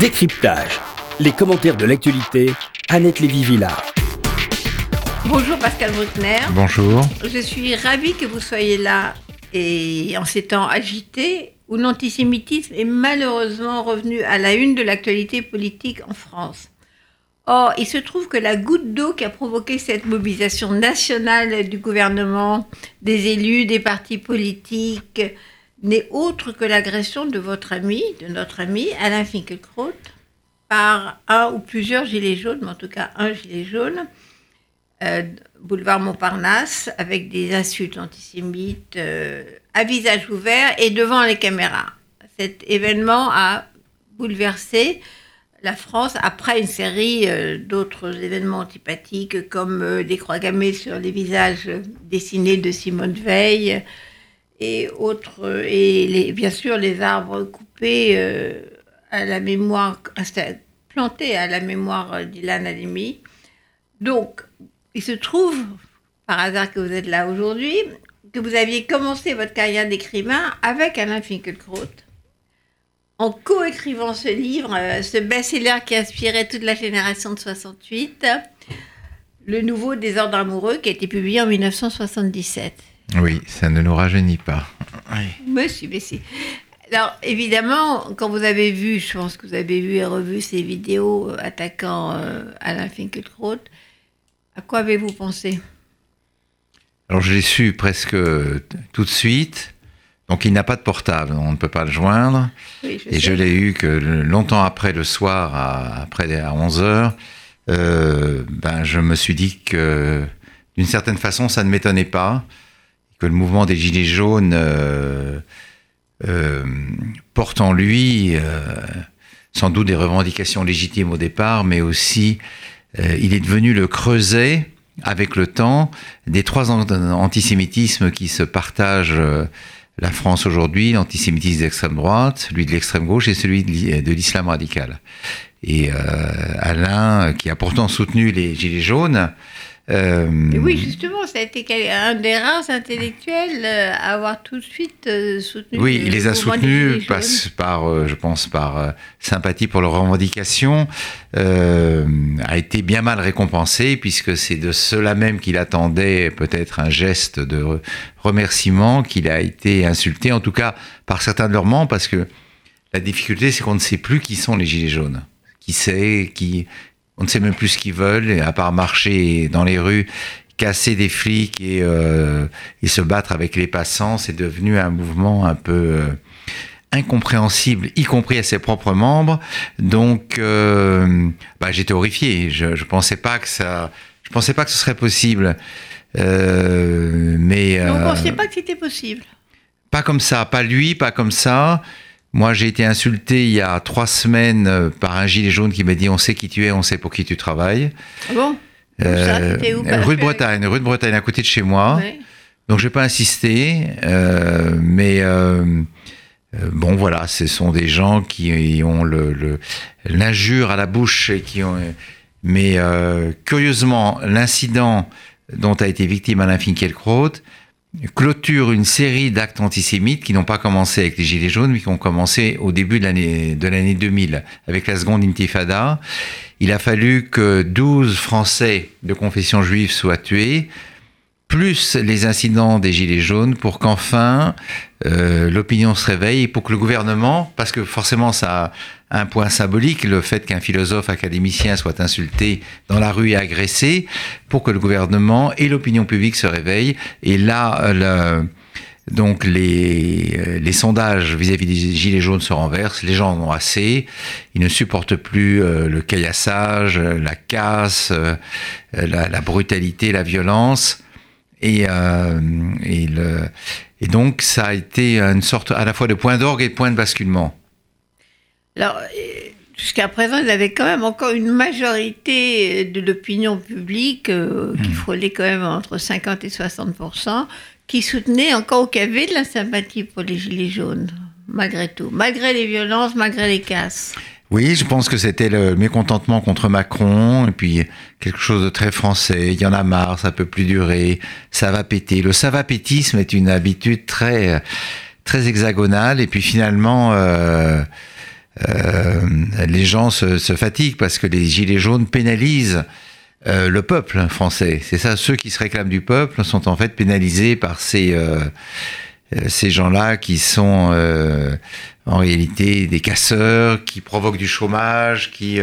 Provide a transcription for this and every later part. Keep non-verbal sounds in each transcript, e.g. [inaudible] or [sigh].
Décryptage. Les commentaires de l'actualité, Annette Lévy-Villard. Bonjour Pascal Bruckner. Bonjour. Je suis ravie que vous soyez là et en ces temps agités où l'antisémitisme est malheureusement revenu à la une de l'actualité politique en France. Or, il se trouve que la goutte d'eau qui a provoqué cette mobilisation nationale du gouvernement, des élus, des partis politiques, n'est autre que l'agression de votre ami, de notre ami Alain Finkielkraut, par un ou plusieurs gilets jaunes, mais en tout cas un gilet jaune, euh, boulevard Montparnasse, avec des insultes antisémites euh, à visage ouvert et devant les caméras. Cet événement a bouleversé la France après une série euh, d'autres événements antipathiques comme des croix gammées sur les visages dessinés de Simone Veil et autres et bien sûr les arbres coupés euh, à la mémoire plantés à la mémoire d'Ilan Halimi. Donc il se trouve par hasard que vous êtes là aujourd'hui que vous aviez commencé votre carrière d'écrivain avec Alain Finkielkraut en coécrivant ce livre, euh, ce best-seller qui inspirait toute la génération de 68, Le Nouveau Désordre amoureux, qui a été publié en 1977. Oui, ça ne nous rajeunit pas. Oui. Mais si, mais si. Alors, évidemment, quand vous avez vu, je pense que vous avez vu et revu ces vidéos euh, attaquant euh, Alain Finkielkraut, à quoi avez-vous pensé? Alors, je l'ai su presque tout de suite. Donc il n'a pas de portable, on ne peut pas le joindre. Oui, je et sais. je l'ai eu que longtemps après le soir, à, après à 11 heures, euh, ben, je me suis dit que d'une certaine façon, ça ne m'étonnait pas, que le mouvement des Gilets jaunes euh, euh, porte en lui euh, sans doute des revendications légitimes au départ, mais aussi il est devenu le creuset avec le temps des trois an- antisémitismes qui se partagent la France aujourd'hui, l'antisémitisme d'extrême droite, celui de l'extrême gauche et celui de l'i- de l'islam radical. Et Alain, qui a pourtant soutenu les Gilets jaunes, euh, Et oui, justement, ça a été un des rares intellectuels euh, à avoir tout de suite euh, soutenu. Oui, il les a soutenus par, par, je pense, par sympathie pour leurs revendications, euh, a été bien mal récompensé puisque c'est de cela même qu'il attendait peut-être un geste de re- remerciement qu'il a été insulté, en tout cas par certains de leurs membres, parce que la difficulté, c'est qu'on ne sait plus qui sont les gilets jaunes, qui c'est, qui, on ne sait même plus ce qu'ils veulent, et à part marcher dans les rues casser des flics et, euh, et se battre avec les passants, c'est devenu un mouvement un peu euh, incompréhensible, y compris à ses propres membres. Donc, euh, bah, j'étais horrifié. Je, je pensais pas que ça, je pensais pas que ce serait possible. Euh, mais Mais on ne euh, pensait pas que c'était possible? pas comme ça, pas lui, pas comme ça. Moi, j'ai été insulté il y a trois semaines euh, par un gilet jaune qui m'a dit on sait qui tu es, on sait pour qui tu travailles. Ah bon? Euh, Ça, où, rue de Bretagne, rue de Bretagne, à côté de chez moi. Ouais. Donc, je vais pas insister, euh, mais euh, bon, voilà, ce sont des gens qui ont le le- l'injure à la bouche et qui ont. Mais curieusement, l'incident dont a été victime Alain Finkielkraut clôture une série d'actes antisémites qui n'ont pas commencé avec les Gilets jaunes, mais qui ont commencé au début de l'année de l'année 2000 avec la seconde intifada. Il a fallu que 12 Français de confession juive soient tués, plus les incidents des Gilets jaunes, pour qu'enfin euh, l'opinion se réveille et pour que le gouvernement, parce que forcément ça a un point symbolique, le fait qu'un philosophe académicien soit insulté dans la rue et agressé, pour que le gouvernement et l'opinion publique se réveillent. Et là, euh, donc les, euh, les sondages vis-à-vis des gilets jaunes se renversent, les gens en ont assez, ils ne supportent plus le caillassage, la casse, la brutalité, la violence. Et, euh, et, le, et donc ça a été une sorte à la fois de point d'orgue et de point de basculement. Alors, euh, jusqu'à présent, ils avaient quand même encore une majorité de l'opinion publique euh, qui frôlait quand même entre 50 et 60 qui soutenait encore au cavé de la sympathie pour les Gilets jaunes, malgré tout, malgré les violences, malgré les casses. Oui, je pense que c'était le mécontentement contre Macron, et puis quelque chose de très français. Il y en a marre, ça peut plus durer, ça va péter. Le ça va pétisme est une habitude très, très hexagonale, et puis finalement, euh, les gens se, se, fatiguent parce que les gilets jaunes pénalisent le peuple français. C'est ça, ceux qui se réclament du peuple sont en fait pénalisés par ces ces gens-là qui sont en réalité des casseurs, qui provoquent du chômage, qui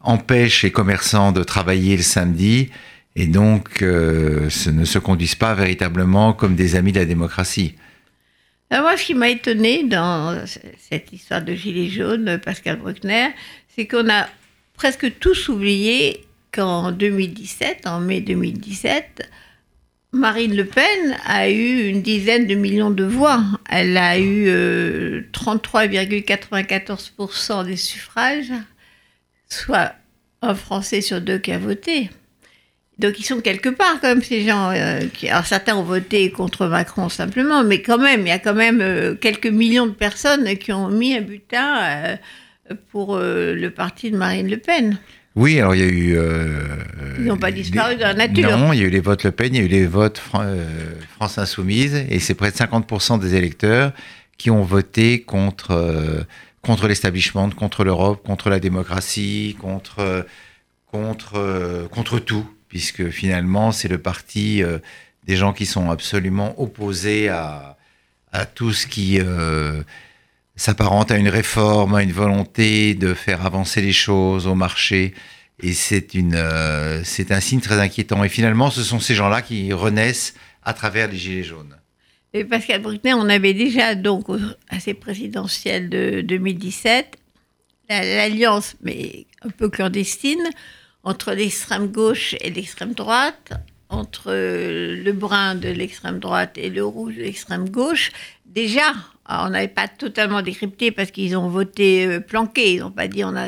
empêchent les commerçants de travailler le samedi et donc euh, ne se conduisent pas véritablement comme des amis de la démocratie. Alors moi, ce qui m'a étonné dans cette histoire de Gilets jaunes, Pascal Bruckner, c'est qu'on a presque tous oublié qu'en 2017, en mai 2017, Marine Le Pen a eu une dizaine de millions de voix. Elle a eu 33,94% euh, des suffrages, soit un Français sur deux qui a voté. Donc ils sont quelque part quand même ces gens. Euh, qui, alors certains ont voté contre Macron simplement, mais quand même, il y a quand même euh, quelques millions de personnes qui ont mis un butin pour le parti de Marine Le Pen. Oui, alors il y a eu. ils n'ont pas disparu dans la nature. Non, il y a eu les votes Le Pen, il y a eu les votes France Insoumise, et c'est près de 50% des électeurs qui ont voté contre contre l'establishment, contre l'Europe, contre la démocratie, contre contre contre tout puisque finalement c'est le parti euh, des gens qui sont absolument opposés à, à tout ce qui euh, s'apparente à une réforme, à une volonté de faire avancer les choses au marché. Et euh, c'est un signe très inquiétant. Et finalement, ce sont ces gens-là qui renaissent à travers les gilets jaunes. Et Pascal Bruckner, on avait déjà donc à ces présidentielles de 2017 l'alliance, mais un peu clandestine, entre l'extrême gauche et l'extrême droite, entre le brun de l'extrême droite et le rouge de l'extrême gauche, déjà, on n'avait pas totalement décrypté parce qu'ils ont voté euh, planqué. Ils n'ont pas dit, on a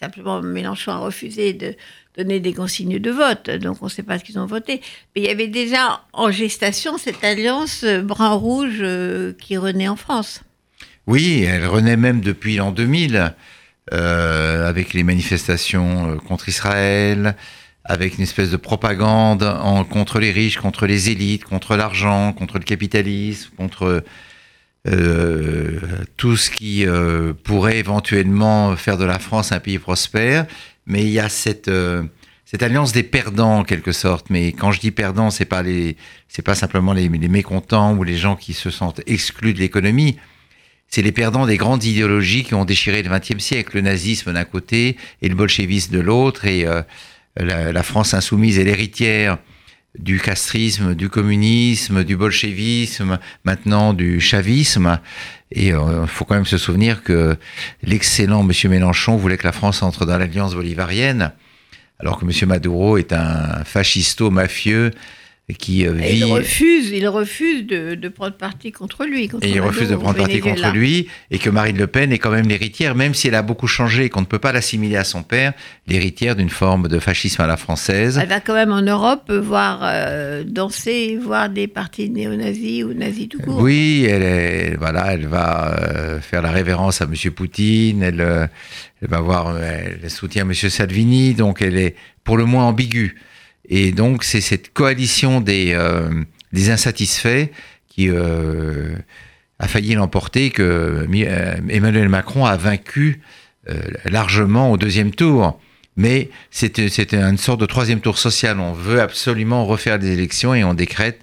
simplement Mélenchon a refusé de donner des consignes de vote, donc on ne sait pas ce qu'ils ont voté. Mais il y avait déjà en gestation cette alliance euh, brun-rouge euh, qui renaît en France. Oui, elle renaît même depuis l'an 2000. Euh, avec les manifestations euh, contre Israël, avec une espèce de propagande contre les riches, contre les élites, contre l'argent, contre le capitalisme, contre euh, tout ce qui euh, pourrait éventuellement faire de la France un pays prospère. Mais il y a cette euh, cette alliance des perdants en quelque sorte. Mais quand je dis perdants, c'est pas les pas simplement les, mécontents ou les gens qui se sentent exclus de l'économie c'est les perdants des grandes idéologies qui ont déchiré le XXe siècle, le nazisme d'un côté et le bolchevisme de l'autre, et euh, la, France insoumise est l'héritière du castrisme, du communisme, du bolchevisme, maintenant du chavisme. Et il euh, faut quand même se souvenir que l'excellent Monsieur Mélenchon voulait que la France entre dans l'alliance bolivarienne, alors que Monsieur Maduro est un fascisto-mafieux qui euh, Il refuse, il refuse de, prendre parti contre lui. et il refuse de prendre parti contre lui, et que Marine Le Pen est quand même l'héritière, même si elle a beaucoup changé et qu'on ne peut pas l'assimiler à son père, l'héritière d'une forme de fascisme à la française. Elle va quand même en Europe voir euh, danser, voir des partis néo-nazis ou nazis tout court. Oui, elle, est, voilà, elle va euh, faire la révérence à M. Poutine, elle, elle va voir, elle soutient M. Salvini, donc elle est pour le moins ambiguë. Et donc, c'est cette coalition des, euh, insatisfaits qui euh, a failli l'emporter que euh, Emmanuel Macron a vaincu largement au deuxième tour. Mais c'était une sorte de troisième tour social. On veut absolument refaire des élections et on décrète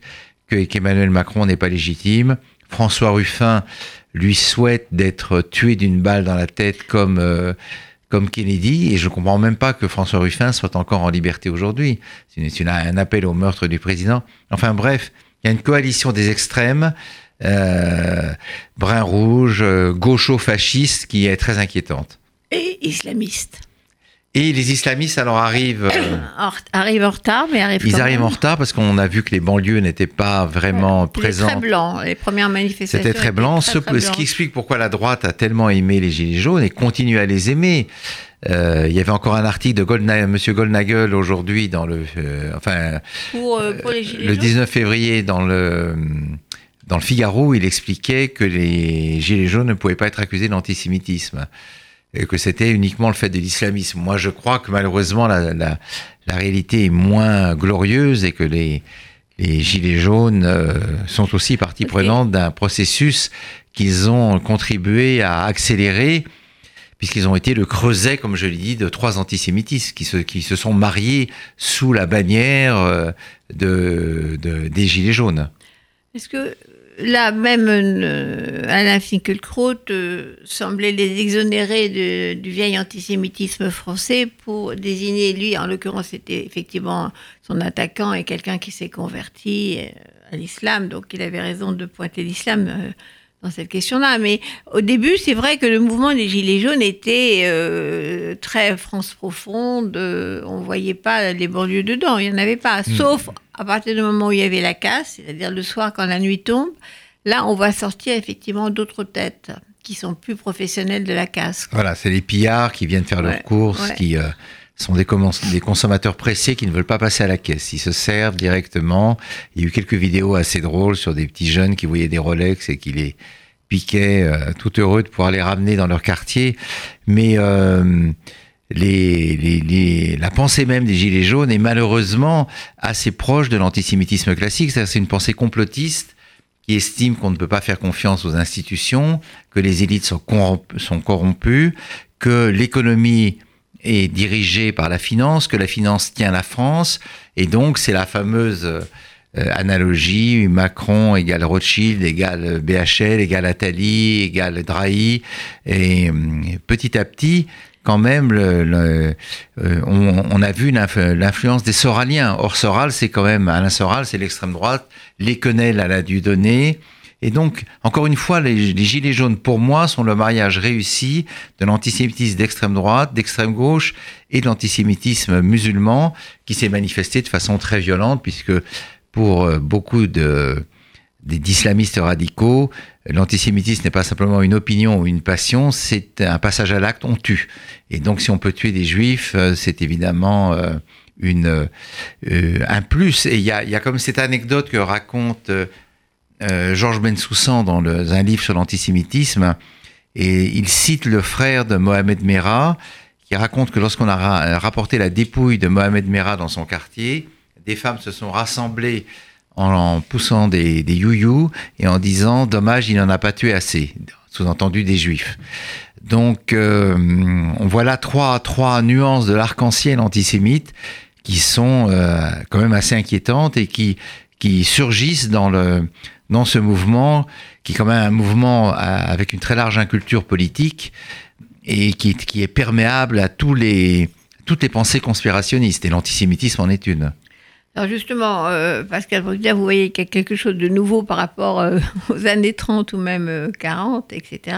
qu'Emmanuel Macron n'est pas légitime. François Ruffin lui souhaite d'être tué d'une balle dans la tête comme comme Kennedy, et je ne comprends même pas que François Ruffin soit encore en liberté aujourd'hui. C'est un appel au meurtre du président. Enfin bref, il y a une coalition des extrêmes, euh, brun-rouge, euh, gaucho-fasciste, qui est très inquiétante. Et islamiste. Et les islamistes alors arrivent euh, [coughs] arrivent en retard, mais arrivent. Ils arrivent en retard parce qu'on a vu que les banlieues n'étaient pas vraiment présentes. C'était très blanc. Les premières manifestations. C'était très blanc. ce, ce, qui explique pourquoi la droite a tellement aimé les gilets jaunes et continue à les aimer. Euh, il y avait encore un article de Goldna Monsieur Goldnagel aujourd'hui dans le, euh, enfin, pour, euh, pour les gilets le 19 février dans le dans le Figaro, il expliquait que les gilets jaunes ne pouvaient pas être accusés d'antisémitisme et que c'était uniquement le fait de l'islamisme. Moi, je crois que malheureusement, la, la, la, réalité est moins glorieuse et que les, les Gilets jaunes euh, sont aussi partie prenante d'un processus qu'ils ont contribué à accélérer puisqu'ils ont été le creuset, comme je l'ai dit, de trois antisémitismes qui se, qui se sont mariés sous la bannière euh, de, de- des Gilets jaunes. Est-ce que là, même euh, Alain Finkielkraut euh, semblait les exonérer de- du vieil antisémitisme français pour désigner lui, en l'occurrence, c'était effectivement son attaquant et quelqu'un qui s'est converti euh, à l'islam, donc il avait raison de pointer l'islam. euh, dans cette question-là. Mais au début, c'est vrai que le mouvement des Gilets jaunes était euh, très France profonde. euh, on ne voyait pas les banlieues dedans. Il n'y en avait pas. Sauf à partir du moment où il y avait la casse, c'est-à-dire le soir quand la nuit tombe. Là, on va sortir effectivement d'autres têtes qui sont plus professionnelles de la casse. Voilà, c'est les pillards qui viennent faire leurs courses, ouais. qui euh, sont des consommateurs pressés qui ne veulent pas passer à la caisse. Ils se servent directement. Il y a eu quelques vidéos assez drôles sur des petits jeunes qui voyaient des Rolex et qui les piquaient, euh, tout heureux de pouvoir les ramener dans leur quartier. Mais euh, les, les- les- la pensée même des Gilets jaunes est malheureusement assez proche de l'antisémitisme classique. C'est une pensée complotiste qui estime qu'on ne peut pas faire confiance aux institutions, que les élites sont, corromp- sont corrompues, que l'économie est dirigée par la finance, que la finance tient la France, et donc c'est la fameuse euh, analogie Macron égale Rothschild égale BHL égale Attali égale Drahi, et hum, petit à petit, quand même, euh, on, a vu l'inf- l'influence des Soraliens. Or, Soral, c'est quand même, Alain Soral, c'est l'extrême droite, les Quenel à la Dieudonné. Et donc, encore une fois, les, Gilets jaunes, pour moi, sont le mariage réussi de l'antisémitisme d'extrême droite, d'extrême gauche et de l'antisémitisme musulman qui s'est manifesté de façon très violente, puisque pour euh, beaucoup d'islamistes radicaux, l'antisémitisme n'est pas simplement une opinion ou une passion, c'est un passage à l'acte, on tue. Et donc si on peut tuer des juifs, euh, c'est évidemment euh, une, euh, un plus. Et il y a, comme cette anecdote que raconte Georges Bensoussan dans un livre sur l'antisémitisme, et il cite le frère de Mohamed Merah, qui raconte que lorsqu'on a ra- rapporté la dépouille de Mohamed Merah dans son quartier, des femmes se sont rassemblées en, poussant des, des you et en disant dommage, il n'en a pas tué assez, sous-entendu des juifs. Donc, euh, on voit là trois, trois nuances de l'arc-en-ciel antisémite qui sont euh, quand même assez inquiétantes et qui, qui surgissent dans, le, dans ce mouvement, qui est quand même un mouvement à- avec une très large inculture politique et qui, qui est perméable à tous les, toutes les pensées conspirationnistes. Et l'antisémitisme en est une. Alors justement, euh, Pascal vous voyez qu'il y a quelque chose de nouveau par rapport euh, [laughs] aux années 30 ou même euh, 40, etc.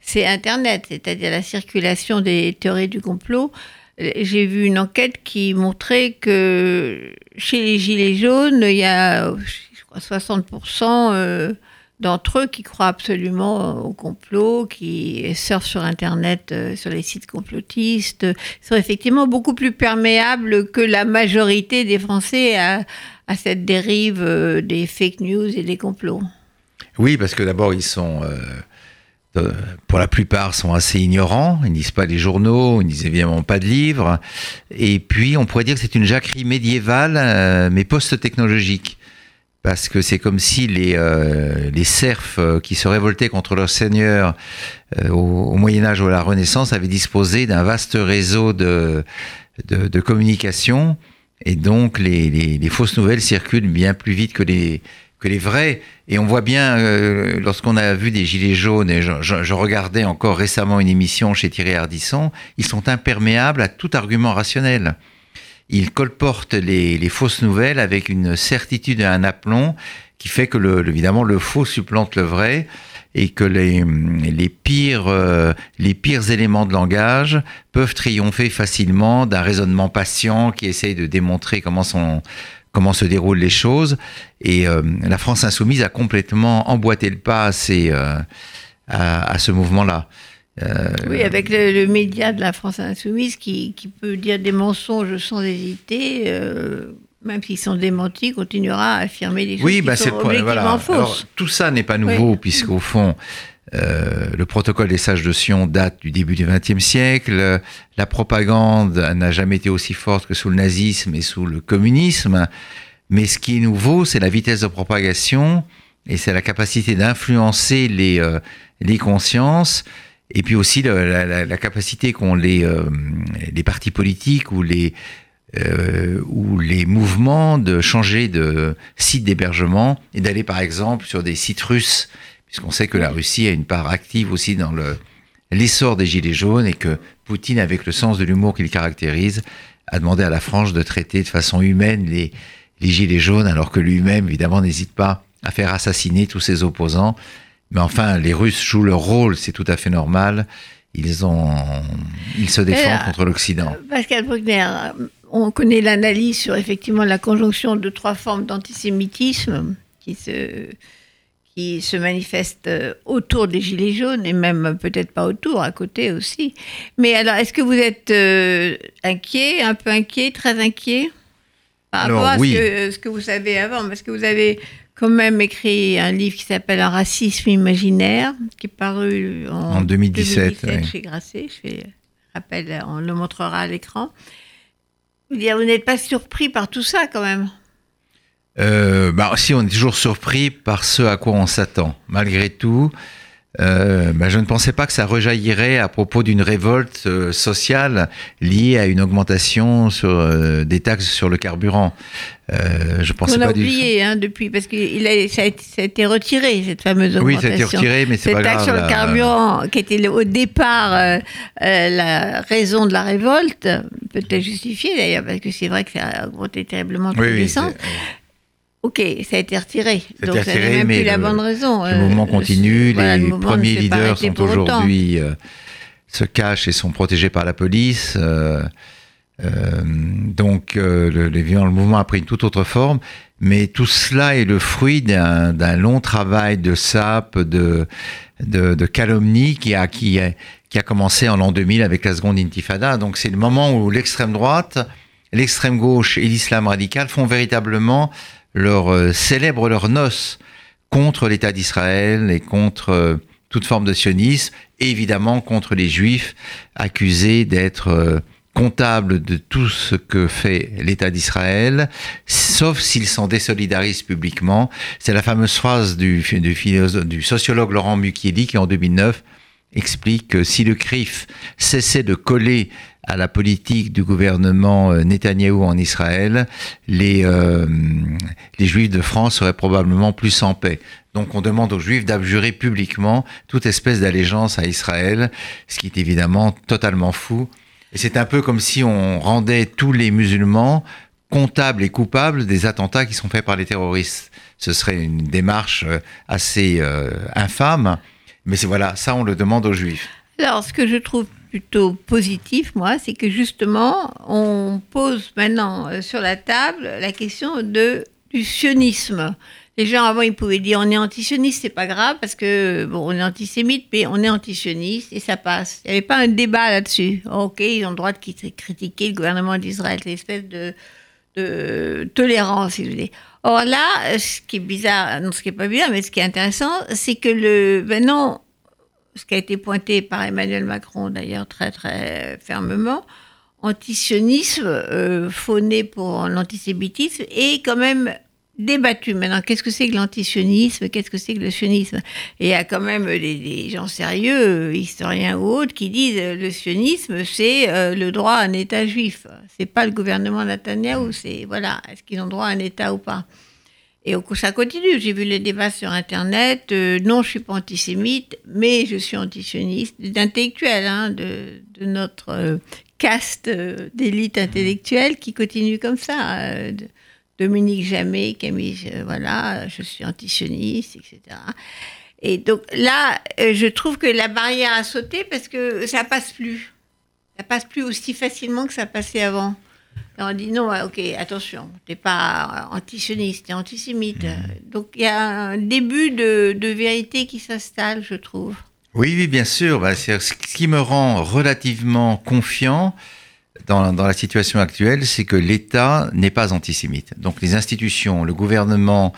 C'est Internet, c'est-à-dire la circulation des théories du complot. Euh, J'ai vu une enquête qui montrait que chez les Gilets jaunes, il y a, je crois, 60% euh, d'entre eux qui croient absolument au complot, qui surfent sur Internet, euh, sur les sites complotistes, sont effectivement beaucoup plus perméables que la majorité des Français à, cette dérive euh, des fake news et des complots. Oui, parce que d'abord, ils sont, euh, euh, pour la plupart, sont assez ignorants. Ils ne lisent pas les journaux, ils ne lisent évidemment pas de livres. Et puis, on pourrait dire que c'est une jacquerie médiévale, euh, mais post-technologique. Parce que c'est comme si les, euh, les serfs euh, qui se révoltaient contre leur seigneur euh, au, Moyen Âge ou à la Renaissance avaient disposé d'un vaste réseau de, de, communication. Et donc, les, les, fausses nouvelles circulent bien plus vite que les, que les vrais. Et on voit bien, lorsqu'on a vu des Gilets jaunes, et je, je- je regardais encore récemment une émission chez Thierry Ardisson, ils sont imperméables à tout argument rationnel. Ils colportent les, les fausses nouvelles avec une certitude et un aplomb qui fait que, le, évidemment, le faux supplante le vrai et que les, les, pires, euh, les pires éléments de langage peuvent triompher facilement d'un raisonnement patient qui essaye de démontrer comment comment se déroulent les choses. Et euh, la France insoumise a complètement emboîté le pas à, ces, euh, à, à ce mouvement-là. Euh, Oui, avec le, le média de la France insoumise qui, qui peut dire des mensonges sans hésiter, euh, même s'ils sont démentis, continuera à affirmer des choses oui, qui bah, c'est sont le point. objectivement Voilà. fausses. Alors, tout ça n'est pas nouveau, Oui. puisqu'au fond, euh, le protocole des sages de Sion date du début du XXe siècle. La propagande n'a jamais été aussi forte que sous le nazisme et sous le communisme. Mais ce qui est nouveau, c'est la vitesse de propagation et c'est la capacité d'influencer les, euh, les consciences. Et puis aussi la, la, la capacité qu'ont les, euh, les partis politiques ou les, euh, ou les mouvements de changer de site d'hébergement et d'aller par exemple sur des sites russes, puisqu'on sait que la Russie a une part active aussi dans le l'essor des gilets jaunes et que Poutine, avec le sens de l'humour qu'il caractérise, a demandé à la France de traiter de façon humaine les, les gilets jaunes, alors que lui-même, évidemment, n'hésite pas à faire assassiner tous ses opposants. Mais enfin, les Russes jouent leur rôle, c'est tout à fait normal. Ils, ont, ils se défendent là, contre l'Occident. Pascal Bruckner, on connaît l'analyse sur effectivement la conjonction de trois formes d'antisémitisme qui se, qui se manifestent autour des Gilets jaunes et même peut-être pas autour, à côté aussi. Mais alors, est-ce que vous êtes euh, inquiet, un peu inquiet, très inquiet par Alors, rapport à oui. ce, que, ce que vous savez avant? Parce que vous avez quand même écrit un livre qui s'appelle Un racisme imaginaire, qui est paru en, En 2017, oui. chez Grasset. Je fais rappel, on le montrera à l'écran. Vous n'êtes pas surpris par tout ça quand même? Euh, bah, si, on est toujours surpris par ce à quoi on s'attend. Malgré tout, euh, bah, je ne pensais pas que ça rejaillirait à propos d'une révolte euh, sociale liée à une augmentation sur, euh, des taxes sur le carburant. Euh, je pensais On a pas du oublié hein, depuis, parce que il a, ça, a été, ça a été retiré, cette fameuse Oui, augmentation. ça a été retiré, mais c'est Cette pas taxe grave. sur le carburant, qui était le- au départ euh, la raison de la révolte, peut-être justifiée d'ailleurs, parce que c'est vrai que ça a augmenté terriblement Oui, oui. Ok, ça a été retiré. a Donc été ça retiré, n'est même mais plus la bonne raison. Le mouvement euh, continue, voilà, les le mouvement premiers leaders sont aujourd'hui euh, se cachent et sont protégés par la police. euh, euh, donc le, le, le mouvement a pris une toute autre forme, mais tout cela est le fruit d'un d'un long travail de sape, de, de, de calomnie qui a, qui, a, qui a commencé en l'an 2000 avec la seconde intifada. Donc c'est le moment où l'extrême droite, l'extrême gauche et l'islam radical font véritablement leur euh, célèbrent leurs noces contre l'État d'Israël et contre euh, toute forme de sionisme, et évidemment contre les juifs accusés d'être euh, comptables de tout ce que fait l'État d'Israël, sauf s'ils s'en désolidarisent publiquement. C'est la fameuse phrase du, du, du sociologue Laurent Mukieli qui en 2009 explique que si le CRIF cessait de coller à la politique du gouvernement euh, Netanyahou en Israël, les, euh, les juifs de France seraient probablement plus en paix. Donc on demande aux juifs d'abjurer publiquement toute espèce d'allégeance à Israël, ce qui est évidemment totalement fou. Et c'est un peu comme si on rendait tous les musulmans comptables et coupables des attentats qui sont faits par les terroristes. Ce serait une démarche euh, assez infâme, mais voilà, ça on le demande aux juifs. Alors, ce que je trouve plutôt positif, moi, c'est que justement, on pose maintenant euh, sur la table la question de, du sionisme. Les gens avant, ils pouvaient dire on est antisioniste, c'est pas grave parce que bon, on est antisémite, mais on est antisioniste et ça passe. Il n'y avait pas un débat là-dessus. Ok, ils ont le droit de critiquer le gouvernement d'Israël, c'est une espèce de, de tolérance, si vous voulez. Or là, ce qui est bizarre, non, ce qui est pas bizarre, mais ce qui est intéressant, c'est que le maintenant, ce qui a été pointé par Emmanuel Macron d'ailleurs très très fermement, antisionisme euh, fauné pour l'antisémitisme est quand même débattu. Maintenant, qu'est-ce que c'est que l'antisionisme? Qu'est-ce que c'est que le sionisme? Et il y a quand même des, gens sérieux, historiens ou autres, qui disent euh, le sionisme, c'est euh, le droit à un État juif. C'est pas le gouvernement Netanyahou. C'est voilà, est-ce qu'ils ont droit à un État ou pas? Et ça continue. J'ai vu les débats sur Internet. Euh, non, je suis pas antisémite, mais je suis antisioniste, d'intellectuels, hein, de, de, notre euh, caste euh, d'élite intellectuelle qui continue comme ça. de, Dominique Jamais, Camille, voilà, je suis antisioniste, etc. Et donc là, je trouve que la barrière a sauté parce que ça passe plus. Ça passe plus aussi facilement que ça passait avant. On dit non, ok, attention, t'es pas antisioniste, t'es antisémite. Mmh. Donc il y a un début de, de vérité qui s'installe, je trouve. Oui, oui, bien sûr. Bah, ce qui me rend relativement confiant dans, dans la situation actuelle, c'est que l'État n'est pas antisémite. Donc les institutions, le gouvernement,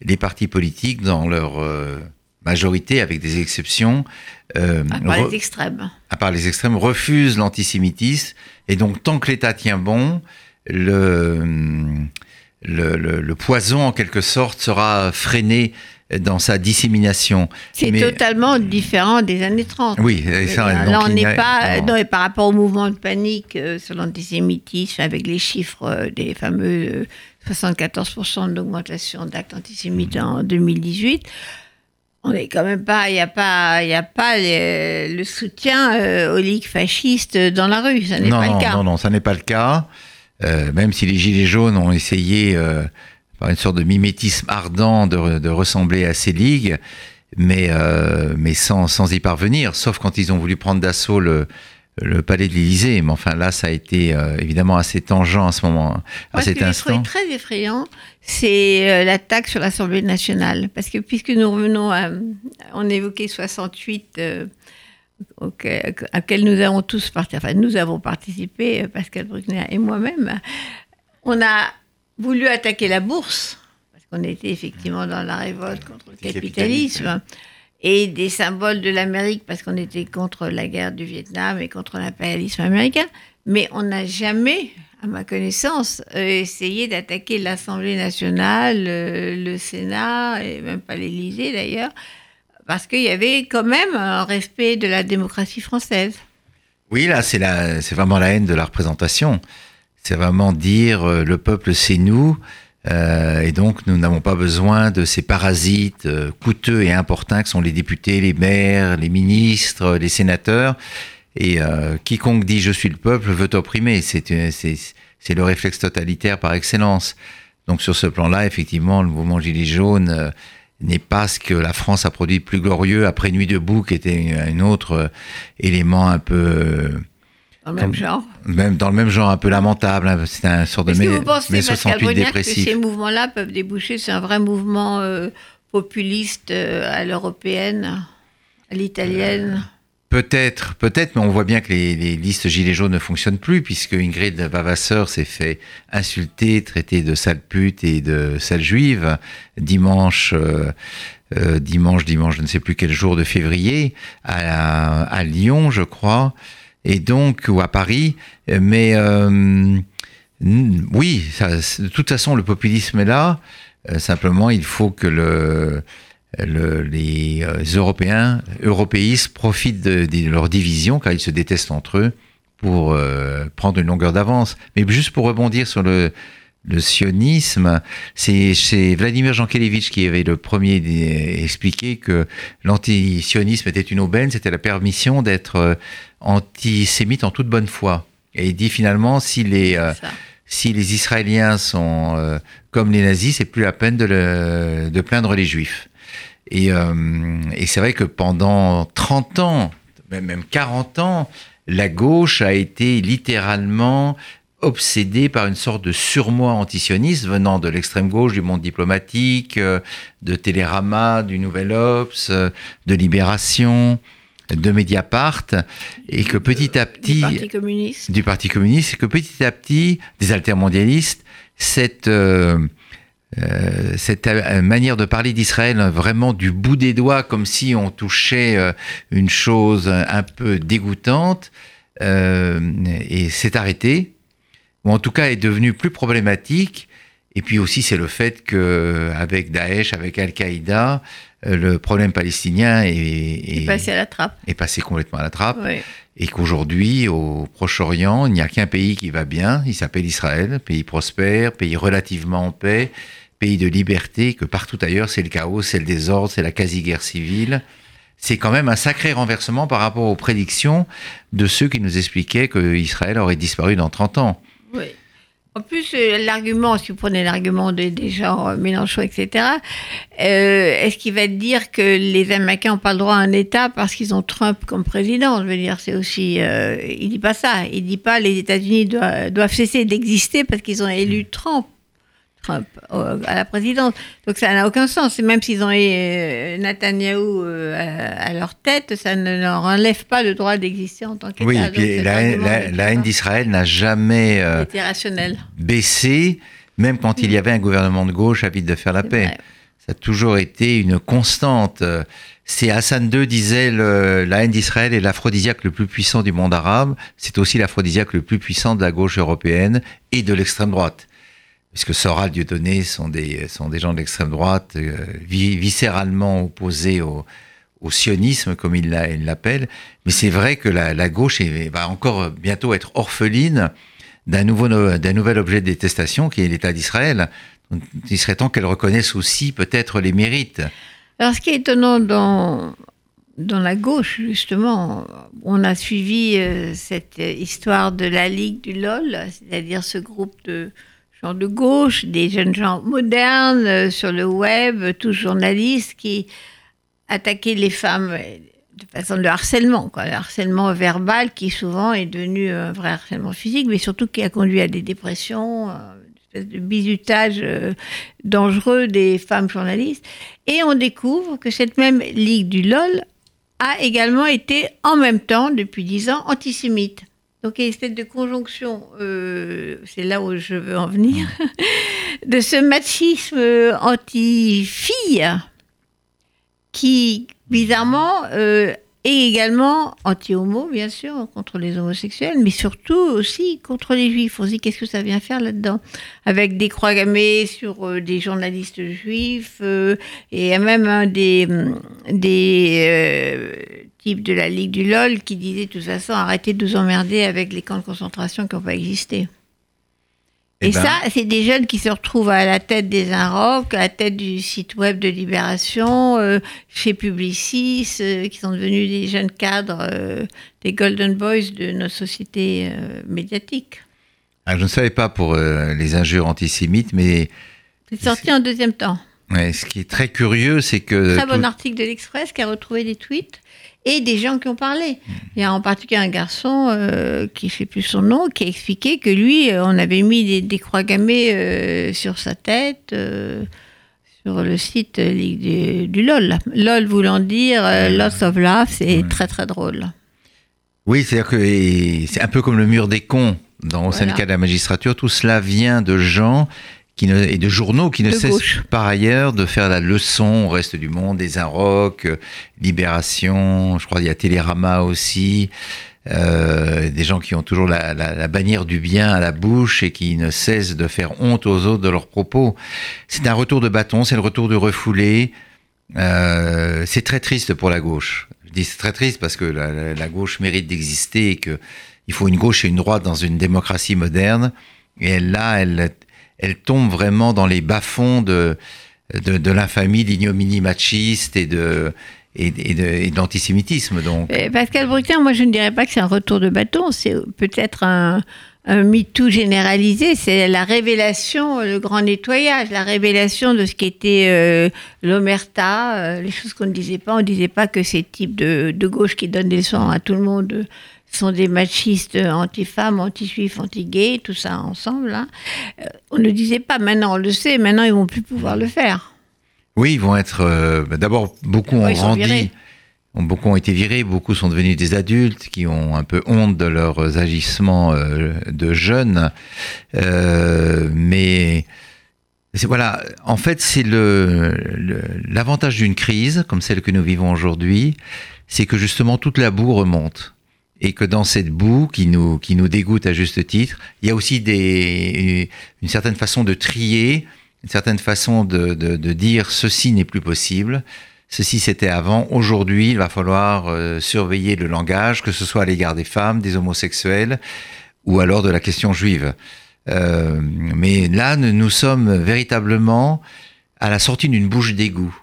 les partis politiques, dans leur euh, majorité, avec des exceptions, euh, à part les extrêmes, à part les extrêmes, refusent l'antisémitisme. Et donc tant que l'État tient bon, le, le, le, le, poison, en quelque sorte, sera freiné dans sa dissémination. C'est Mais- totalement différent des années 30. Oui, et ça, Là, donc on il n'est pas. non. et par rapport au mouvement de panique euh, sur l'antisémitisme, avec les chiffres euh, des fameux euh, 74% d'augmentation d'actes antisémites Mm. en 2018, on n'est quand même pas. Il n'y a pas, il a pas les- le soutien euh, aux ligues fascistes dans la rue. Ça n'est non, pas non, le cas. non, non, ça n'est pas le cas. Euh, même si les Gilets jaunes ont essayé, euh, par une sorte de mimétisme ardent, de, re- de ressembler à ces ligues, mais, euh, mais sans, sans y parvenir, sauf quand ils ont voulu prendre d'assaut le, le palais de l'Élysée. Mais enfin, là, ça a été euh, évidemment assez tangent à ce moment, à ce cet que j'ai instant. trouvé très effrayant, c'est euh, l'attaque sur l'Assemblée nationale. Parce que puisque nous revenons à. On évoquait 68, euh, auquel, à laquelle nous avons tous participé, enfin, nous avons participé, Pascal Bruckner et moi-même. On a voulu attaquer la bourse, parce qu'on était effectivement dans la révolte contre le Le capitalisme. capitalisme. Et des symboles de l'Amérique, parce qu'on était contre la guerre du Vietnam et contre l'impérialisme américain. Mais on n'a jamais, à ma connaissance, euh, essayé d'attaquer l'Assemblée nationale, euh, le Sénat, et même pas l'Élysée d'ailleurs, parce qu'il y avait quand même un respect de la démocratie française. Oui, là, c'est c'est vraiment la haine de la représentation. C'est vraiment dire euh, le peuple, c'est nous, euh, et donc nous n'avons pas besoin de ces parasites euh, coûteux et importuns que sont les députés, les maires, les ministres, les sénateurs. Et euh, quiconque dit je suis le peuple veut opprimer. C'est, une- c'est, le réflexe totalitaire par excellence. Donc sur ce plan-là, effectivement, le mouvement Gilets jaunes euh, n'est pas ce que la France a produit de plus glorieux après Nuit debout, qui était un autre euh, élément un peu, euh, Dans le même genre. même dans le même genre, un peu lamentable. hein. C'était un sort de Est-ce que mai, vous pensez, mai Pascal 68 Brunner, que dépressif. ces mouvements-là peuvent déboucher sur un vrai mouvement euh, populiste euh, à l'européenne, à l'italienne? Peut-être, peut-être, mais on voit bien que les, les listes gilets jaunes ne fonctionnent plus, puisque Ingrid Vavasseur s'est fait insulter, traiter de sale pute et de sale juive dimanche, euh, euh, dimanche, dimanche, je ne sais plus quel jour de février, à, à Lyon, je crois, et donc ou à Paris. Mais euh, oui, de toute façon, le populisme est là. Euh, simplement, il faut que le le- les euh, Européens, européistes profitent de, leur division, car ils se détestent entre eux, pour prendre une longueur d'avance. Mais juste pour rebondir sur le, le sionisme, c'est Vladimir Jankélévitch qui avait le premier expliqué que l'antisionisme était une aubaine, c'était la permission d'être euh, antisémite en toute bonne foi. Et il dit finalement, si les, euh, si les Israéliens sont euh, comme les nazis, c'est plus la peine de, le- de plaindre les Juifs. Et, euh, et c'est vrai que pendant 30 ans, même 40 ans, la gauche a été littéralement obsédée par une sorte de surmoi antisioniste venant de l'extrême gauche, du monde diplomatique, euh, de Télérama, du Nouvel Obs, euh, de Libération, de Mediapart, et que petit à Du petit Parti communiste. du Parti communiste, c'est que petit à petit, des altermondialistes, cette, euh, euh, cette manière de parler d'Israël vraiment du bout des doigts, comme si on touchait euh, une chose un peu dégoûtante, et s'est arrêté, ou en tout cas est devenu plus problématique. Et puis aussi, c'est le fait que avec Daesh, avec Al-Qaïda, euh, le problème palestinien est, Il est- est passé à la trappe. est passé complètement à la trappe Oui. et qu'aujourd'hui, au Proche-Orient, il n'y a qu'un pays qui va bien, il s'appelle Israël, pays prospère, pays relativement en paix, pays de liberté, que partout ailleurs, c'est le chaos, c'est le désordre, c'est la quasi-guerre civile. C'est quand même un sacré renversement par rapport aux prédictions de ceux qui nous expliquaient que Israël aurait disparu dans 30 ans. En plus, euh, l'argument, si vous prenez l'argument des, des gens euh, Mélenchon, etc., euh, est-ce qu'il va dire que les Américains n'ont pas le droit à un État parce qu'ils ont Trump comme président? Je veux dire, c'est aussi. euh, il dit pas ça. Il dit pas les États-Unis doivent, doivent cesser d'exister parce qu'ils ont élu Trump. Trump à la présidence. Donc ça n'a aucun sens. Et même s'ils ont euh, Netanyahou euh, à, leur tête, ça ne leur enlève pas le droit d'exister en tant qu'État. Oui, et puis la, haine- la- la pas. d'Israël n'a jamais euh, baissé, même quand il y avait un gouvernement de gauche avide de faire la paix. vrai. Ça a toujours été une constante. C'est Hassan II disait le- la haine d'Israël est l'aphrodisiaque le plus puissant du monde arabe. C'est aussi l'aphrodisiaque le plus puissant de la gauche européenne et de l'extrême droite. Puisque Soral, Dieudonné sont des, sont des gens d'extrême droite, euh, viscéralement opposés au, sionisme, comme il l'appelle. Mais c'est vrai que la, gauche va encore bientôt être orpheline d'un nouvel objet de détestation qui est l'État d'Israël. Il serait temps qu'elle reconnaisse aussi peut-être les mérites. Alors, ce qui est étonnant dans, dans la gauche, justement, on a suivi euh, cette histoire de la Ligue du LOL, c'est-à-dire ce groupe de gens de gauche, des jeunes gens modernes euh, sur le web, tous journalistes qui attaquaient les femmes de façon de harcèlement, quoi, le harcèlement verbal qui souvent est devenu un vrai harcèlement physique, mais surtout qui a conduit à des dépressions, une espèce de bizutage euh, dangereux des femmes journalistes. Et on découvre que cette même ligue du LOL a également été en même temps, depuis dix ans, antisémite. Donc il y a une espèce de conjonction, euh, c'est là où je veux en venir, [laughs] de ce machisme anti-fille qui, bizarrement, euh, est également anti-homo, bien sûr, contre les homosexuels, mais surtout aussi contre les juifs. On se dit qu'est-ce que ça vient faire là-dedans? Avec des croix gammées sur euh, des journalistes juifs, euh, et même des types de la Ligue du LOL qui disait de toute façon arrêtez de nous emmerder avec les camps de concentration qui n'ont pas existé. Et, ben. ça, c'est des jeunes qui se retrouvent à la tête des Inrocks, à la tête du site web de Libération, euh, chez Publicis, euh, qui sont devenus des jeunes cadres, euh, des Golden Boys de nos sociétés médiatiques. Ah, je ne savais pas pour les injures antisémites, mais... C'est sorti en deuxième temps. Ouais, ce qui est très curieux, c'est que... Très bon article de l'Express qui a retrouvé des tweets et des gens qui ont parlé. Il y a en particulier un garçon euh, qui ne sait plus son nom, qui a expliqué que lui, euh, on avait mis des, croix gammées euh, sur sa tête, sur le site du, du, LOL. LOL voulant dire Lots of Love, c'est très très drôle. Oui, c'est-à-dire que c'est un peu comme le mur des cons dans, au syndicat de la magistrature. Tout cela vient de gens qui ne, et de journaux qui ne cessent par ailleurs de faire la leçon au reste du monde, des Inrocks, euh, Libération, je crois qu'il y a Télérama aussi, euh, des gens qui ont toujours la, la, la, bannière du bien à la bouche et qui ne cessent de faire honte aux autres de leurs propos. C'est un retour de bâton, c'est le retour de refoulé. Euh, c'est très triste pour la gauche. Je dis c'est très triste parce que la, la gauche mérite d'exister et que il faut une gauche et une droite dans une démocratie moderne. Et là, elle, elle tombe vraiment dans les bas-fonds de, de, de l'infamie, l'ignominie machiste et de et, d'antisémitisme. Donc. Pascal Bruckner, moi je ne dirais pas que c'est un retour de bâton, c'est peut-être un, un MeToo généralisé, c'est la révélation, le grand nettoyage, la révélation de ce qu'était euh, l'omerta, euh, les choses qu'on ne disait pas. On ne disait pas que ces types de, de gauche qui donnent des leçons à tout le monde sont des machistes anti-femmes, anti-juifs, anti-gays, tout ça ensemble. Hein. Euh, on ne disait pas, maintenant on le sait, maintenant ils vont plus pouvoir le faire. Oui, ils vont être. Euh, d'abord, beaucoup ont grandi. Beaucoup ont été virés, beaucoup sont devenus des adultes qui ont un peu honte de leurs agissements euh, de jeunes. mais voilà, en fait, c'est l'avantage d'une crise comme celle que nous vivons aujourd'hui, c'est que justement toute la boue remonte et que dans cette boue qui nous, qui nous dégoûte à juste titre, il y a aussi des, une certaine façon de trier, une certaine façon de, de, de dire ceci n'est plus possible, ceci c'était avant, aujourd'hui il va falloir euh, surveiller le langage, que ce soit à l'égard des femmes, des homosexuels ou alors de la question juive. Euh, mais là, nous sommes véritablement à la sortie d'une bouche d'égout.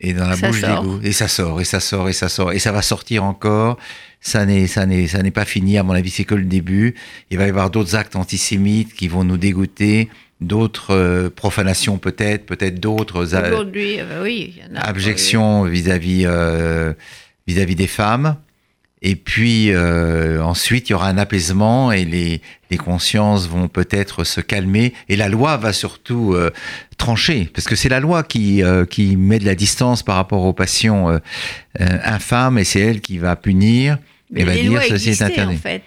Et dans la bouche d'égout. Et ça sort, et ça sort, et ça sort. Et ça va sortir encore ça n'est ça n'est ça n'est pas fini à mon avis c'est que le début il va y avoir d'autres actes antisémites qui vont nous dégoûter d'autres euh, profanations peut-être peut-être d'autres aujourd'hui euh, oui abjections vis-à-vis euh, vis-à-vis des femmes et puis ensuite il y aura un apaisement et les, les consciences vont peut-être se calmer et la loi va surtout trancher parce que c'est la loi qui qui met de la distance par rapport aux passions infâmes et c'est elle qui va punir mais va dire ceci est interdit. En fait.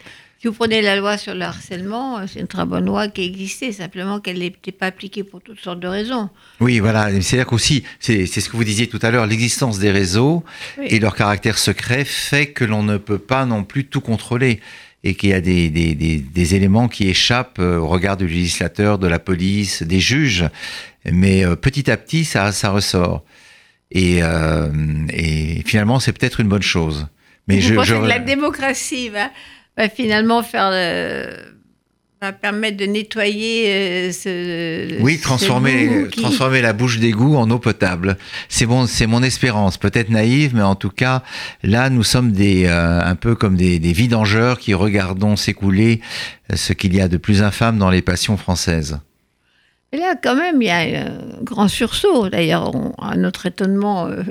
Si vous prenez la loi sur le harcèlement, c'est une très bonne loi qui existait, simplement qu'elle n'était pas appliquée pour toutes sortes de raisons. Oui, voilà. C'est-à-dire qu'aussi, c'est ce que vous disiez tout à l'heure, l'existence des réseaux et leur caractère secret fait que l'on ne peut pas non plus tout contrôler. et qu'il y a des, des, des, des, éléments qui échappent au regard du législateur, de la police, des juges. Mais petit à petit, ça, ça ressort. Et, et finalement, c'est peut-être une bonne chose. Mais Vous je, pensez je... que la démocratie va, va finalement faire va permettre de nettoyer euh, ce. Oui, transformer, transformer la bouche d'égout en eau potable. C'est bon, c'est mon espérance. Peut-être naïve, mais en tout cas, là, nous sommes des, euh, un peu comme des, des vidangeurs qui regardons s'écouler ce qu'il y a de plus infâme dans les passions françaises. Et là, quand même, il y a un grand sursaut. D'ailleurs, à notre étonnement, euh,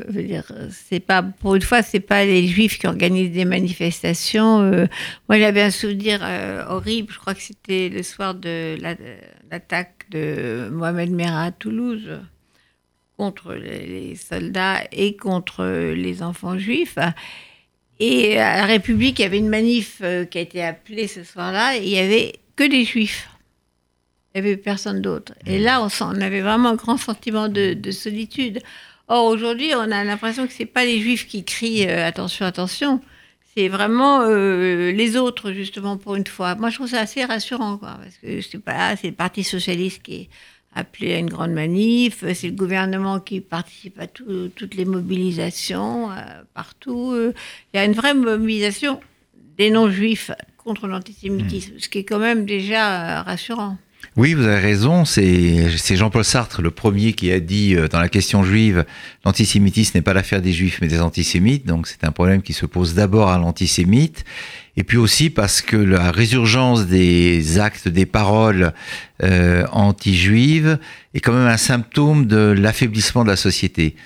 c'est pas pour une fois, c'est pas les Juifs qui organisent des manifestations. Euh. moi, j'avais un souvenir euh, horrible. Je crois que c'était le soir de l'attaque de Mohamed Merah à Toulouse contre les soldats et contre les enfants juifs. Et à la République, il y avait une manif qui a été appelée ce soir-là. Il y avait que des Juifs. Il n'y avait personne d'autre. Et là, on, on, avait vraiment un grand sentiment de, solitude. Or, aujourd'hui, on a l'impression que ce n'est pas les juifs qui crient euh, attention, attention. C'est vraiment euh, les autres, justement, pour une fois. Moi, je trouve ça assez rassurant, quoi, parce que c'est pas, c'est le Parti socialiste qui est appelé à une grande manif, c'est le gouvernement qui participe à toutes les mobilisations euh, partout. Il y a une vraie mobilisation des non-juifs contre l'antisémitisme, ce qui est quand même déjà rassurant. Oui, vous avez raison. C'est Jean-Paul Sartre, le premier, qui a dit euh, dans la question juive, l'antisémitisme n'est pas l'affaire des juifs, mais des antisémites. Donc c'est un problème qui se pose d'abord à l'antisémite. Et puis aussi parce que la résurgence des actes, des paroles euh, anti-juives est quand même un symptôme de l'affaiblissement de la société.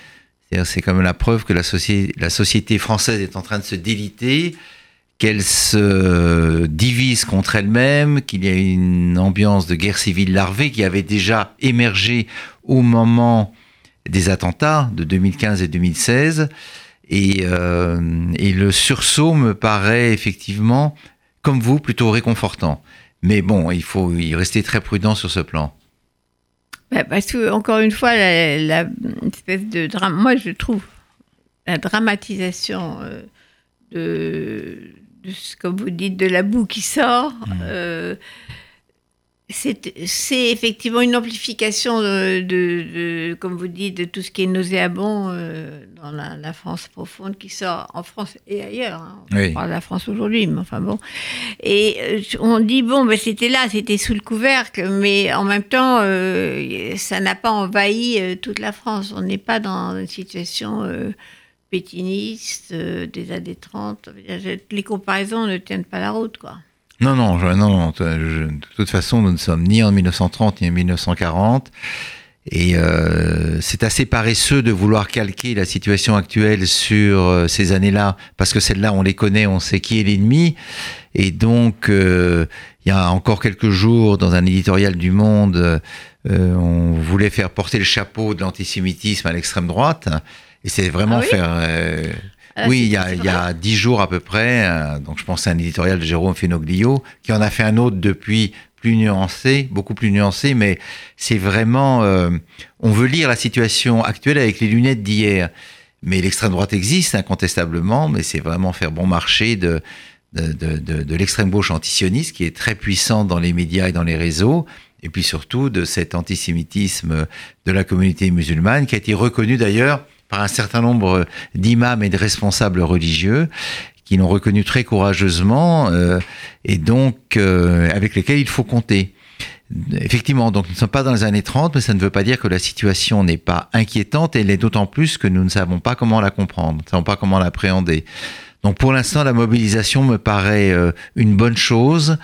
C'est quand même la preuve que la, la société française est en train de se déliter qu'elle se divise contre elle-même, qu'il y a une ambiance de guerre civile larvée qui avait déjà émergé au moment des attentats de 2015 et 2016. Et, euh, et le sursaut me paraît effectivement, comme vous, plutôt réconfortant. Mais bon, il faut y rester très prudent sur ce plan. Bah, parce que, encore une fois, la, espèce de drame, moi je trouve la dramatisation euh, comme vous dites, de la boue qui sort. Mmh. Euh, c'est effectivement une amplification de, comme vous dites, de tout ce qui est nauséabond euh, dans la, France profonde qui sort en France et ailleurs. Hein. On parle de la France aujourd'hui, mais enfin bon. Et euh, on dit, bon, ben, c'était là, c'était sous le couvercle, mais en même temps, ça n'a pas envahi toute la France. On n'est pas dans une situation pétinistes euh, des années 30. Les comparaisons ne tiennent pas la route, quoi. Non, non, non, non de toute façon, nous ne sommes ni en 1930 ni en 1940. Et euh, c'est assez paresseux de vouloir calquer la situation actuelle sur euh, ces années-là, parce que celles-là, on les connaît, on sait qui est l'ennemi. Et donc, il y a encore quelques jours, dans un éditorial du Monde, on voulait faire porter le chapeau de l'antisémitisme à l'extrême droite. Et c'est vraiment ah faire. Euh, ah, oui, il y, a, il y a dix jours à peu près, euh, donc je pense à un éditorial de Jérôme Fenoglio, qui en a fait un autre depuis plus nuancé, beaucoup plus nuancé, mais c'est vraiment, euh, on veut lire la situation actuelle avec les lunettes d'hier. Mais l'extrême droite existe incontestablement, mais c'est vraiment faire bon marché de, de, de, de, de l'extrême gauche antisioniste qui est très puissante dans les médias et dans les réseaux, et puis surtout de cet antisémitisme de la communauté musulmane qui a été reconnu d'ailleurs par un certain nombre d'imams et de responsables religieux qui l'ont reconnu très courageusement euh, et donc euh, avec lesquels il faut compter. Effectivement, donc nous ne sommes pas dans les années 30, mais ça ne veut pas dire que la situation n'est pas inquiétante, et elle est d'autant plus que nous ne savons pas comment la comprendre, ne savons pas comment l'appréhender. Donc pour l'instant, la mobilisation me paraît euh, une bonne chose.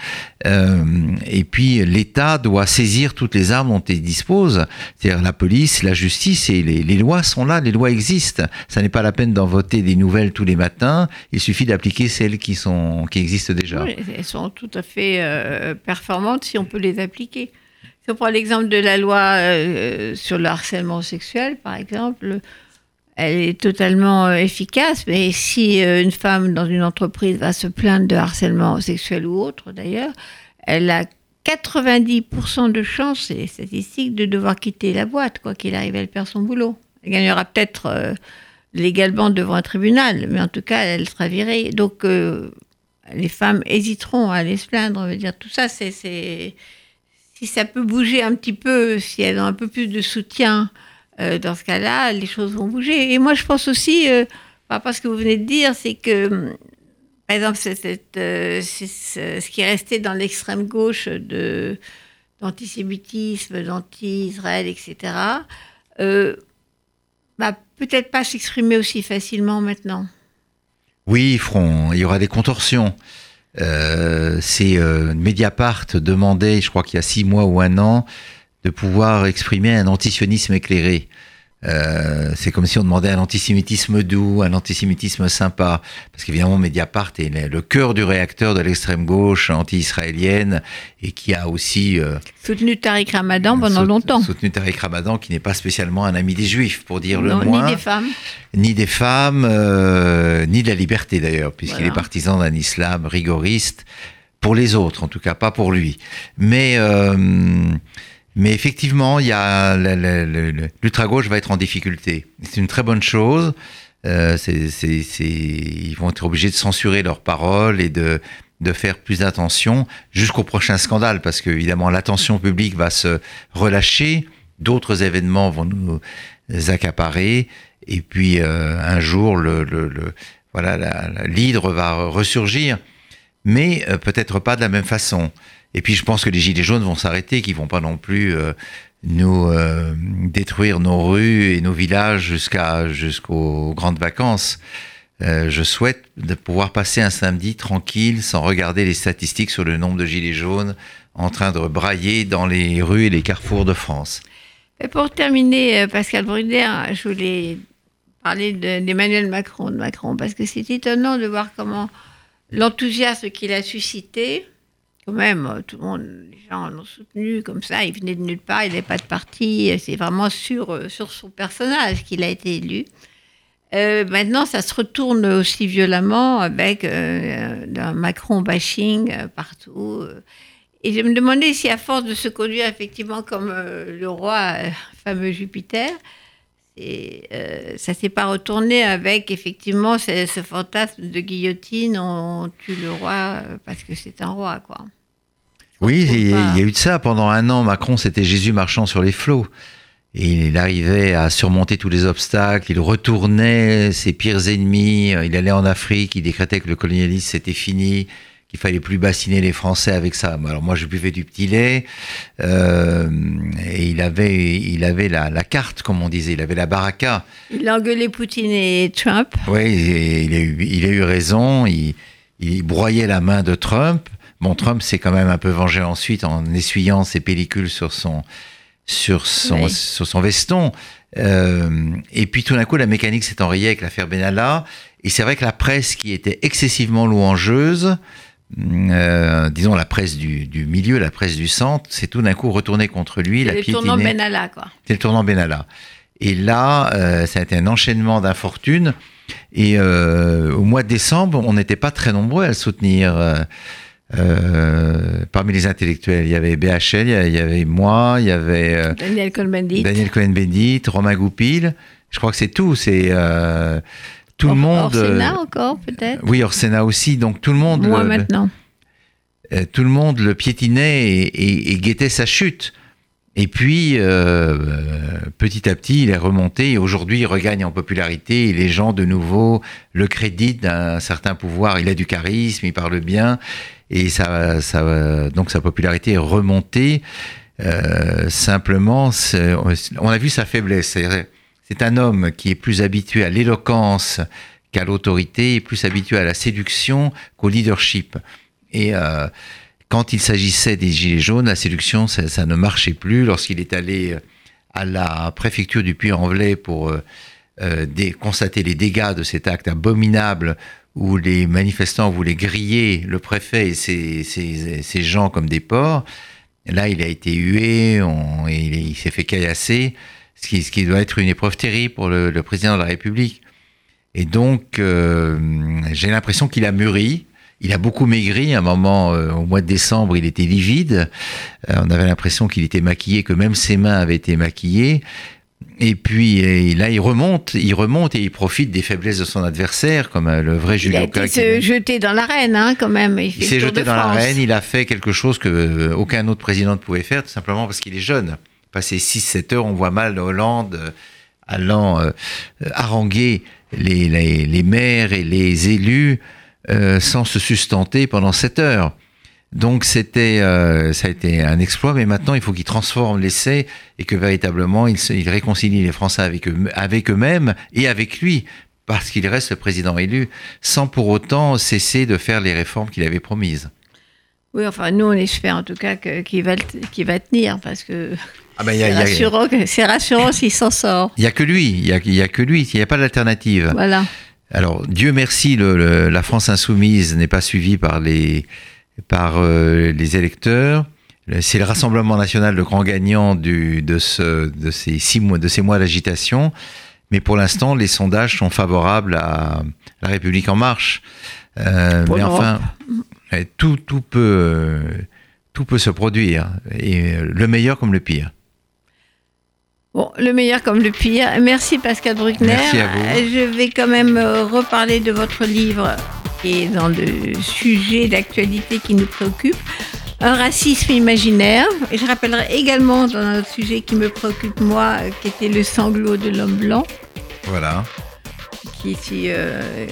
Euh, et puis l'État doit saisir toutes les armes dont il dispose, c'est-à-dire la police, la justice, et les, lois sont là, les lois existent. Ça n'est pas la peine d'en voter des nouvelles tous les matins. Il suffit d'appliquer celles qui sont qui existent déjà. Elles sont tout à fait euh, performantes si on peut les appliquer. Si on prend l'exemple de la loi sur le harcèlement sexuel, par exemple elle est totalement euh, efficace, mais si euh, une femme dans une entreprise va se plaindre de harcèlement sexuel ou autre d'ailleurs, elle a 90% de chances, c'est statistique, de devoir quitter la boîte, quoi qu'il arrive, elle perd son boulot. Elle gagnera peut-être euh, légalement devant un tribunal, mais en tout cas, elle sera virée. Donc, les femmes hésiteront à aller se plaindre. On veut dire, tout ça, c'est, si ça peut bouger un petit peu, si elles ont un peu plus de soutien, euh, dans ce cas-là, les choses vont bouger. Et moi, je pense aussi, euh, par rapport à ce que vous venez de dire, c'est que, par exemple, euh, ce qui est resté dans l'extrême gauche de, d'antisémitisme, d'anti-Israël, etc., euh, bah, peut-être pas s'exprimer aussi facilement maintenant. Oui, Front, il y aura des contorsions. Euh, c'est Mediapart demandait, je crois qu'il y a six mois ou un an, de pouvoir exprimer un antisionisme éclairé. Euh, c'est comme si on demandait un antisémitisme doux, un antisémitisme sympa, parce qu'évidemment Mediapart est le- cœur du réacteur de l'extrême gauche anti-israélienne et qui a aussi euh, Soutenu Tariq Ramadan pendant sout- longtemps. soutenu Tariq Ramadan, qui n'est pas spécialement un ami des Juifs, pour dire Non, le moins ni des femmes. ni des femmes, euh, ni de la liberté d'ailleurs, puisqu'il Voilà. est partisan d'un islam rigoriste, pour les autres en tout cas, pas pour lui. Mais, mais effectivement, il y a l'ultra-gauche va être en difficulté. C'est une très bonne chose. Euh, c'est- c'est- c'est- ils vont être obligés de censurer leurs paroles et de, de faire plus attention jusqu'au prochain scandale, parce que évidemment l'attention publique va se relâcher, d'autres événements vont nous accaparer, et puis euh, un jour le, le- le- voilà l'hydre va ressurgir, mais euh, peut-être pas de la même façon. Et puis je pense que les gilets jaunes vont s'arrêter, qu'ils vont pas non plus euh, nous euh, détruire nos rues et nos villages jusqu'à jusqu'aux grandes vacances. Euh, je souhaite de pouvoir passer un samedi tranquille sans regarder les statistiques sur le nombre de gilets jaunes en train de brailler dans les rues et les carrefours de France. Et pour terminer, Pascal Bruder, je voulais parler de- d'Emmanuel Macron, de Macron, parce que c'est étonnant de voir comment l'enthousiasme qu'il a suscité, quand même, euh, tout le monde, les gens l'ont soutenu comme ça, il venait de nulle part, il n'avait pas de parti, euh, c'est vraiment sur, euh, sur son personnage qu'il a été élu. Maintenant, ça se retourne aussi violemment avec un Macron bashing partout. Et je me demandais si, à force de se conduire effectivement comme le roi, fameux Jupiter, et, euh, ça s'est pas retourné avec effectivement ce, ce fantasme de guillotine, on tue le roi euh, parce que c'est un roi, quoi. Oui, retrouve il y, a- pas. il y a eu de ça. Pendant un an, Macron, c'était Jésus marchant sur les flots. Et il arrivait à surmonter tous les obstacles, il retournait ses pires ennemis, il allait en Afrique, il décrétait que le colonialisme c'était fini, qu'il fallait plus bassiner les Français avec ça. Alors moi je buvais du petit lait, euh, et il avait, il avait la, la carte, comme on disait, il avait la baraka. Il a engueulé Poutine et Trump. Oui, il a eu, il a eu raison. Il, il broyait la main de Trump. Bon, Trump s'est quand même un peu vengé ensuite en essuyant ses pellicules sur son, sur son, Oui. sur son veston. Euh, et puis tout d'un coup, la mécanique s'est enrayée avec l'affaire Benalla. Et c'est vrai que la presse, qui était excessivement louangeuse, euh, disons la presse du, du milieu, la presse du centre, s'est tout d'un coup retournée contre lui. C'est la le tournant. Benalla, quoi. C'est le tournant Benalla. Et là, euh, ça a été un enchaînement d'infortunes. Et euh, au mois de décembre, on n'était pas très nombreux à le soutenir. Euh, euh, parmi les intellectuels, il y avait BHL, il y avait- il y avait moi, il y avait euh, Daniel Cohn-Bendit. Daniel Cohen-Bendit, Romain Goupil. Je crois que c'est tout. C'est euh, tout le monde. Euh, encore, peut-être? oui, hors Sénat aussi. Donc tout le monde. Moi le- maintenant. euh, tout le monde le piétinait et, et- et guettait sa chute. Et puis, euh, petit à petit, il est remonté et aujourd'hui, il regagne en popularité et les gens, de nouveau, le créditent d'un certain pouvoir. Il a du charisme, il parle bien et ça, ça, donc sa popularité est remontée. Euh, simplement, on a vu sa faiblesse. C'est- un homme qui est plus habitué à l'éloquence qu'à l'autorité, plus habitué à la séduction qu'au leadership. Et euh, quand il s'agissait des Gilets jaunes, la séduction, ça, ça ne marchait plus. Lorsqu'il est allé euh, à la préfecture du Puy-en-Velay pour euh, constater les dégâts de cet acte abominable où les manifestants voulaient griller le préfet et ses, ses- ses gens comme des porcs, là, il a été hué, on- il, il s'est fait caillasser, ce qui, ce qui doit être une épreuve terrible pour le, le président de la République. Et donc, euh, j'ai l'impression qu'il a mûri. Il a beaucoup maigri. À un moment, euh, au mois de décembre, il était livide. Euh, on avait l'impression qu'il était maquillé, que même ses mains avaient été maquillées. Et puis et là, il remonte, il remonte et il profite des faiblesses de son adversaire, comme euh, le vrai Il a été se jeté dans l'arène, hein, quand même. Il, Il s'est jeté dans l'arène, il a fait quelque chose que euh, aucun autre président ne pouvait faire, tout simplement parce qu'il est jeune. Passé 6-7 heures, on voit mal Hollande euh, allant euh, haranguer les, les, maires et les élus euh, sans se sustenter pendant 7 heures. Donc c'était, euh, ça a été un exploit, mais maintenant il faut qu'il transforme l'essai et que véritablement il, réconcilie les Français avec, eux, avec eux-mêmes et avec lui, parce qu'il reste le président élu, sans pour autant cesser de faire les réformes qu'il avait promises. Oui, enfin, nous, on espère en tout cas que- qu'il va, qu'il va tenir, parce que Ah ben, c'est a- rassurant, que- c'est rassurant s'il s'en sort. il y a que lui, il y a, il y a que lui, il n'y a pas d'alternative. Voilà. Alors, Dieu merci, le- le- la France insoumise n'est pas suivie par les, par, euh, les électeurs. Le- C'est le Rassemblement national le grand gagnant du, de, ce, de, ces six mois, de ces mois d'agitation. Mais pour l'instant, les sondages sont favorables à La République En Marche. Euh, mais enfin, euh, tout, tout, peut, euh, tout peut se produire. Et euh, le meilleur comme le pire. Bon, le meilleur comme le pire. Merci Pascal Bruckner. Merci à vous. Je vais quand même euh, reparler de votre livre qui est dans le sujet d'actualité qui nous préoccupe. Un racisme imaginaire. Et je rappellerai également dans un sujet qui me préoccupe moi, euh, qui était le sanglot de l'homme blanc, Voilà. qui est euh,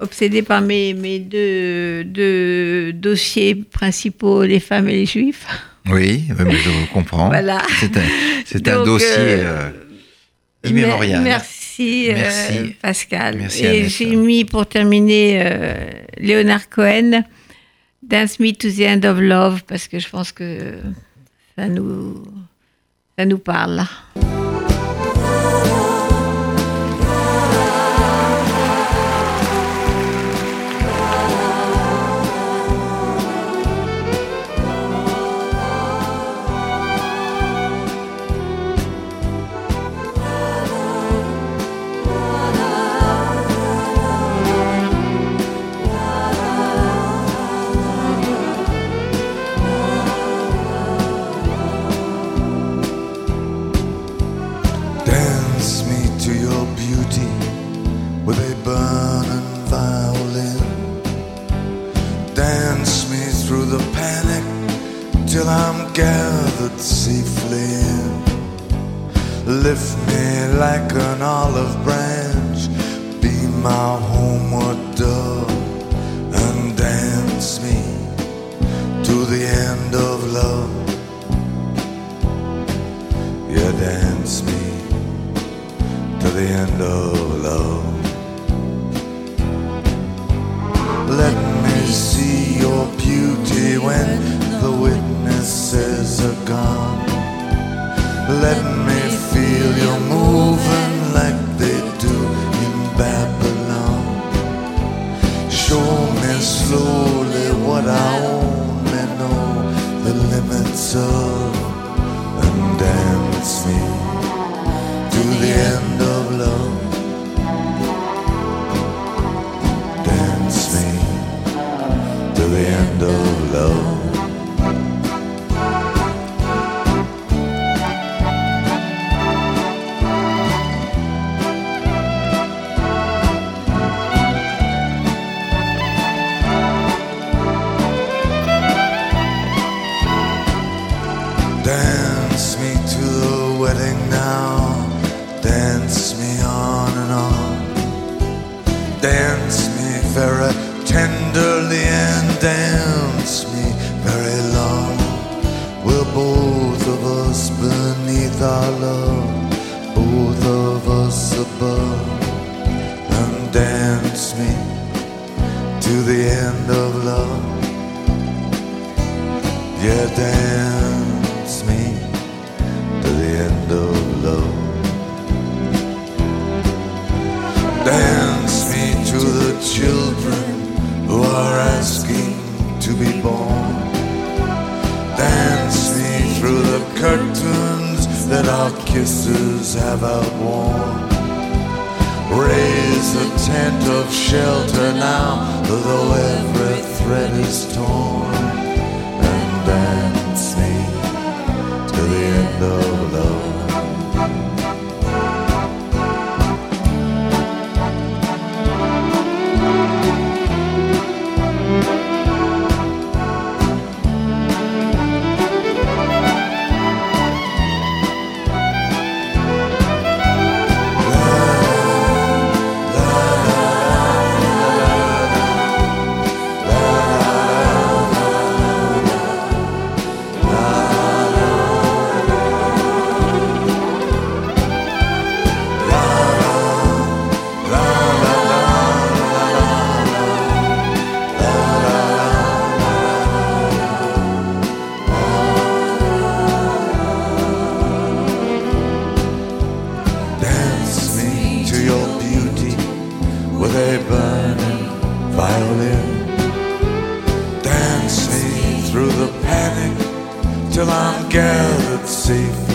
obsédé par mes, mes deux, deux dossiers principaux, les femmes et les juifs. Oui, mais je vous comprends. Voilà. C'est un, dossier euh, euh, immémorial. Merci, euh, Merci. Pascal. Merci, Et j'ai mis pour terminer euh, Leonard Cohen, Dance Me to the End of Love, parce que je pense que ça nous, ça nous parle. Till I'm gathered safely. Lift me like an olive branch, be my homeward dove, and dance me to the end of love. Yeah, dance me to the end of love. Witnesses are gone. Let me feel you moving like they do in Babylon. Show me slowly what I Yeah, dance me to the end of love. Dance me to the children who are asking to be born. Dance me through the curtains that our kisses have outworn. Raise a tent of shelter now, though every thread is torn. And dance me to the end of till I'm gathered safely